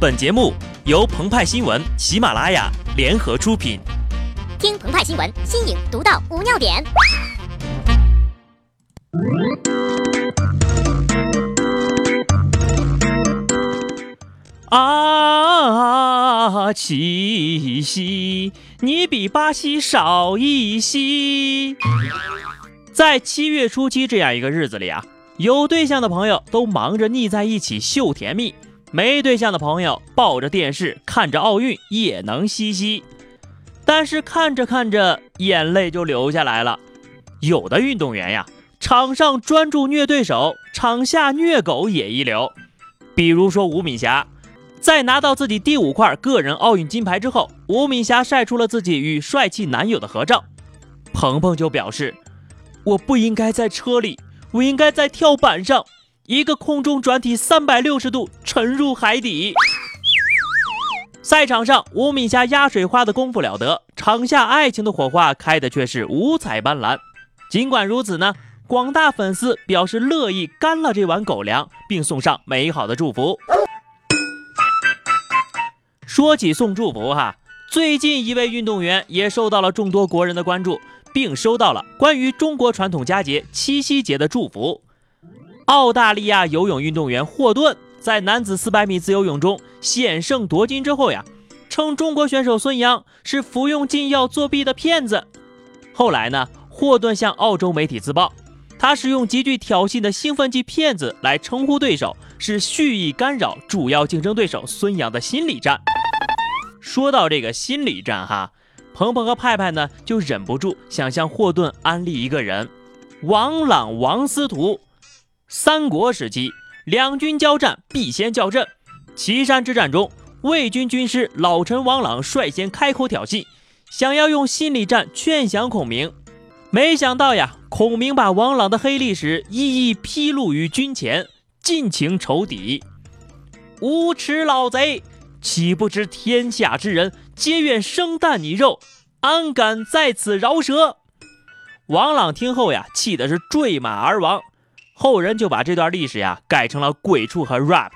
本节目由澎湃新闻、喜马拉雅联合出品。听澎湃新闻，新颖独到，无尿点。啊，七夕，你比巴西少一夕。在七月初七这样一个日子里啊，有对象的朋友都忙着腻在一起秀甜蜜，没对象的朋友抱着电视看着奥运也能嘻嘻。但是看着看着，眼泪就流下来了。有的运动员呀，场上专注虐对手，场下虐狗也一流。比如说吴敏霞。在拿到自己第五块个人奥运金牌之后，吴敏霞晒出了自己与帅气男友的合照。鹏鹏就表示：“我不应该在车里，我应该在跳板上，一个空中转体三百六十度沉入海底。”赛场上，吴敏霞压水花的功夫了得，场下爱情的火花开的却是五彩斑斓。尽管如此呢，广大粉丝表示乐意干了这碗狗粮，并送上美好的祝福。说起送祝福哈，最近一位运动员也受到了众多国人的关注，并收到了关于中国传统佳节七夕节的祝福。澳大利亚游泳运动员霍顿在男子400米自由泳中险胜夺金之后呀，称中国选手孙杨是服用禁药作弊的骗子。后来呢，霍顿向澳洲媒体自曝，他使用极具挑衅的兴奋剂“骗子”来称呼对手，是蓄意干扰主要竞争对手孙杨的心理战。说到这个心理战哈，鹏鹏和派派呢就忍不住想向霍顿安利一个人——王朗、王司徒。三国时期，两军交战必先叫阵。岐山之战中，魏军军师老臣王朗率先开口挑衅，想要用心理战劝降孔明。没想到呀，孔明把王朗的黑历史一一披露于军前，尽情仇敌。无耻老贼！岂不知天下之人皆愿生啖你肉，安敢在此饶舌？王朗听后呀，气的是坠马而亡。后人就把这段历史呀改成了鬼畜和 rap。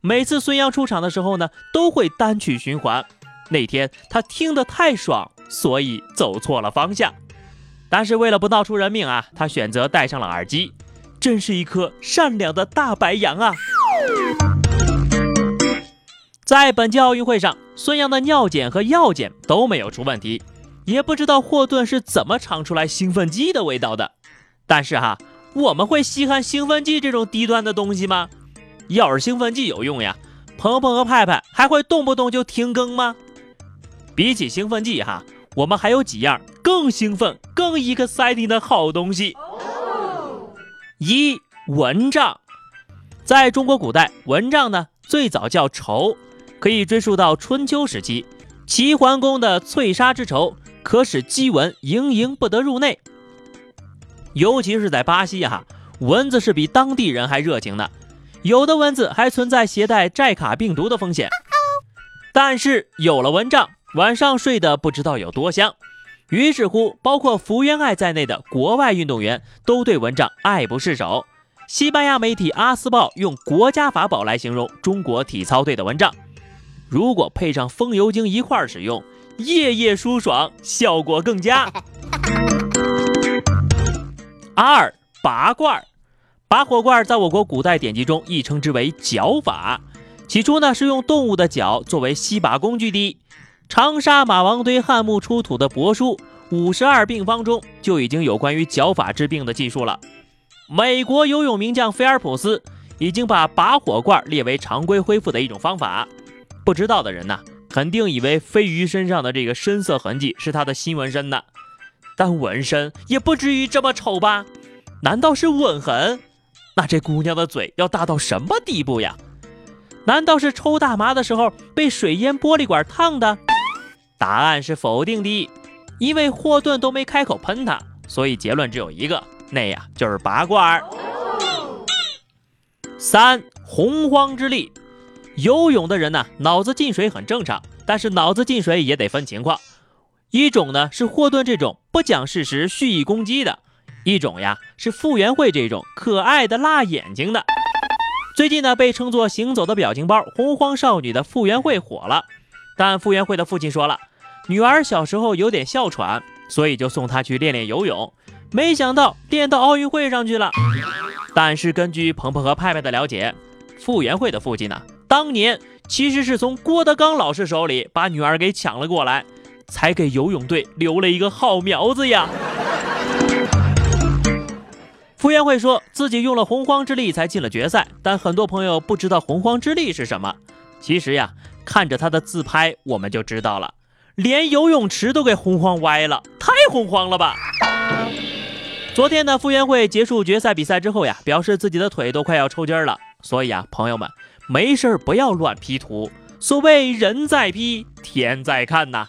每次孙杨出场的时候呢，都会单曲循环。那天他听得太爽，所以走错了方向。但是为了不闹出人命啊，他选择戴上了耳机。真是一颗善良的大白羊啊！在本届奥运会上，孙杨的尿检和药检都没有出问题，也不知道霍顿是怎么尝出来兴奋剂的味道的。但是哈，我们会稀罕兴奋剂这种低端的东西吗？要是兴奋剂有用呀，鹏鹏和派派还会动不动就停更吗？比起兴奋剂哈，我们还有几样更兴奋、更 exciting 的好东西。一蚊帐，在中国古代，蚊帐呢最早叫绸。可以追溯到春秋时期，齐桓公的翠纱之绸可使鸡蚊营营不得入内。尤其是在巴西哈，蚊子是比当地人还热情的，有的蚊子还存在携带寨卡病毒的风险。但是有了蚊帐，晚上睡得不知道有多香。于是乎，包括福原爱在内的国外运动员都对蚊帐爱不释手。西班牙媒体《阿斯报》用“国家法宝”来形容中国体操队的蚊帐。如果配上风油精一块儿使用，夜夜舒爽，效果更佳。二拔罐，拔火罐在我国古代典籍中亦称之为绞法。起初呢是用动物的脚作为吸拔工具的。长沙马王堆汉墓出土的帛书《五十二病方》中就已经有关于绞法治病的记述了。美国游泳名将菲尔普斯已经把拔火罐列为常规恢复的一种方法。不知道的人呢，肯定以为飞鱼身上的这个深色痕迹是他的新纹身呢，但纹身也不至于这么丑吧？难道是吻痕？那这姑娘的嘴要大到什么地步呀？难道是抽大麻的时候被水烟玻璃管烫的？答案是否定的，因为霍顿都没开口喷他，所以结论只有一个，那呀就是拔罐儿。三洪荒之力。游泳的人呢，脑子进水很正常，但是脑子进水也得分情况。一种呢是霍顿这种不讲事实、蓄意攻击的；一种呀是傅园慧这种可爱的辣眼睛的。最近呢，被称作“行走的表情包”洪荒少女的傅园慧火了，但傅园慧的父亲说了，女儿小时候有点哮喘，所以就送她去练练游泳，没想到练到奥运会上去了。但是根据鹏鹏和派派的了解，傅园慧的父亲呢，当年其实是从郭德纲老师手里把女儿给抢了过来，才给游泳队留了一个好苗子呀。傅园慧说自己用了洪荒之力才进了决赛，但很多朋友不知道洪荒之力是什么。其实呀，看着他的自拍，我们就知道了，连游泳池都给洪荒歪了，太洪荒了吧！昨天呢，傅园慧结束决赛比赛之后呀，表示自己的腿都快要抽筋了。所以啊，朋友们，没事不要乱 P 图，所谓人在 P，天在看呐。